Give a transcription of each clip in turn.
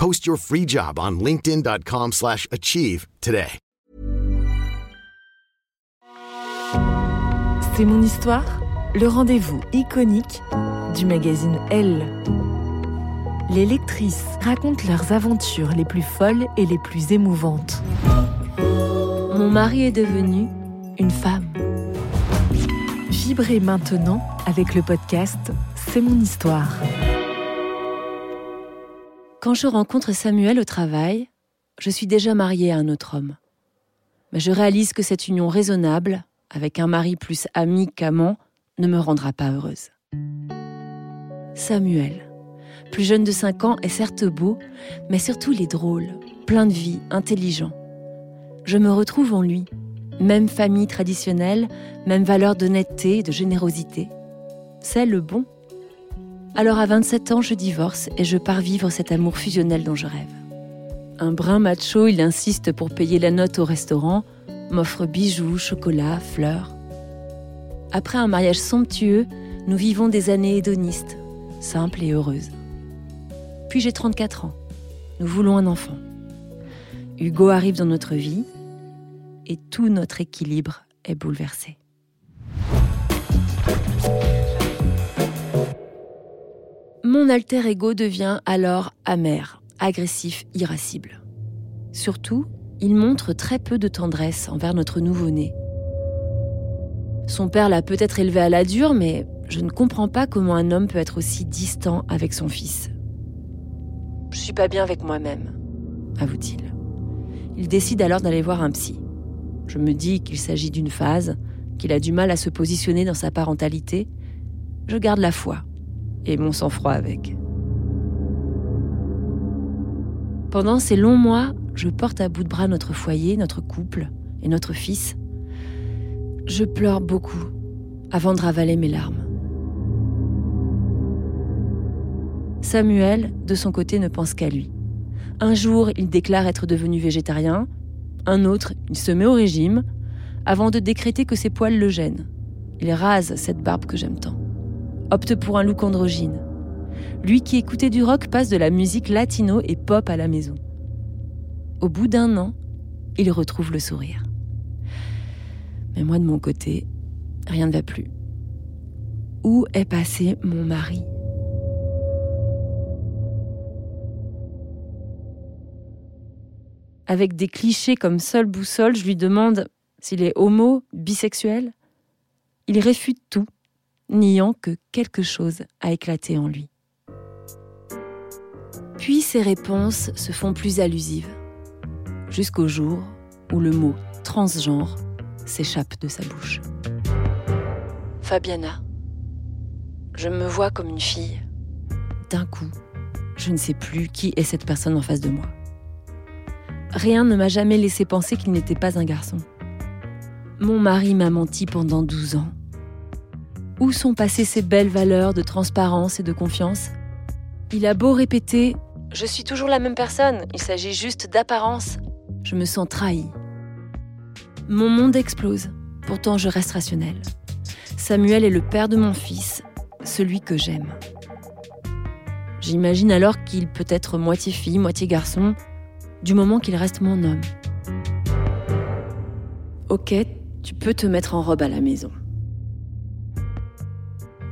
Post your free job on linkedin.com/achieve slash achieve today. C'est mon histoire, le rendez-vous iconique du magazine Elle. Les lectrices racontent leurs aventures les plus folles et les plus émouvantes. Mon mari est devenu une femme. Vibrez maintenant avec le podcast C'est mon histoire. Quand je rencontre Samuel au travail, je suis déjà mariée à un autre homme. Mais je réalise que cette union raisonnable, avec un mari plus ami qu'amant, ne me rendra pas heureuse. Samuel, plus jeune de 5 ans, est certes beau, mais surtout il est drôle, plein de vie, intelligent. Je me retrouve en lui. Même famille traditionnelle, même valeur d'honnêteté et de générosité. C'est le bon. Alors à 27 ans, je divorce et je pars vivre cet amour fusionnel dont je rêve. Un brin macho, il insiste pour payer la note au restaurant, m'offre bijoux, chocolat, fleurs. Après un mariage somptueux, nous vivons des années hédonistes, simples et heureuses. Puis j'ai 34 ans. Nous voulons un enfant. Hugo arrive dans notre vie et tout notre équilibre est bouleversé. Mon alter ego devient alors amer, agressif, irascible. Surtout, il montre très peu de tendresse envers notre nouveau-né. Son père l'a peut-être élevé à la dure, mais je ne comprends pas comment un homme peut être aussi distant avec son fils. Je suis pas bien avec moi-même, avoue-t-il. Il décide alors d'aller voir un psy. Je me dis qu'il s'agit d'une phase, qu'il a du mal à se positionner dans sa parentalité. Je garde la foi et mon sang-froid avec. Pendant ces longs mois, je porte à bout de bras notre foyer, notre couple et notre fils. Je pleure beaucoup avant de ravaler mes larmes. Samuel, de son côté, ne pense qu'à lui. Un jour, il déclare être devenu végétarien, un autre, il se met au régime, avant de décréter que ses poils le gênent. Il rase cette barbe que j'aime tant. Opte pour un look androgyne. Lui qui écoutait du rock passe de la musique latino et pop à la maison. Au bout d'un an, il retrouve le sourire. Mais moi de mon côté, rien ne va plus. Où est passé mon mari? Avec des clichés comme seule boussole, je lui demande s'il est homo, bisexuel? Il réfute tout, niant que quelque chose a éclaté en lui. Puis ses réponses se font plus allusives, jusqu'au jour où le mot transgenre s'échappe de sa bouche. Fabiana, je me vois comme une fille. D'un coup, Je ne sais plus qui est cette personne en face de moi. Rien ne m'a jamais laissé penser qu'il n'était pas un garçon. Mon mari m'a menti pendant 12 ans. Où sont passées ces belles valeurs de transparence et de confiance? Il a beau répéter ⁇ Je suis toujours la même personne, il s'agit juste d'apparence ⁇ je me sens trahi. Mon monde explose, pourtant je reste rationnel. Samuel est le père de mon fils, celui que j'aime. J'imagine alors qu'il peut être moitié fille, moitié garçon, du moment qu'il reste mon homme. Ok, tu peux te mettre en robe à la maison.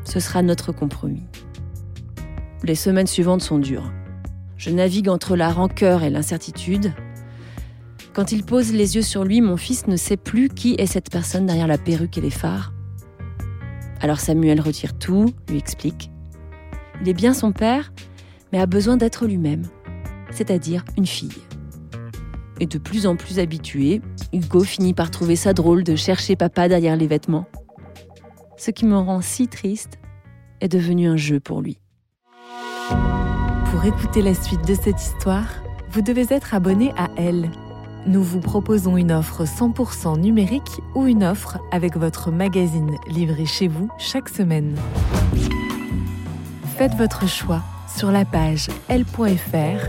Ce sera notre compromis. Les semaines suivantes sont dures. Je navigue entre la rancœur et l'incertitude. Quand il pose les yeux sur lui, mon fils ne sait plus qui est cette personne derrière la perruque et les phares. Alors Samuel retire tout, lui explique. Il est bien son père, mais a besoin d'être lui-même, c'est-à-dire une fille. Et de plus en plus habitué, Hugo finit par trouver ça drôle de chercher papa derrière les vêtements. Ce qui me rend si triste est devenu un jeu pour lui. Pour écouter la suite de cette histoire, vous devez être abonné à Elle nous vous proposons une offre 100% numérique ou une offre avec votre magazine livré chez vous chaque semaine. Faites votre choix sur la page l.fr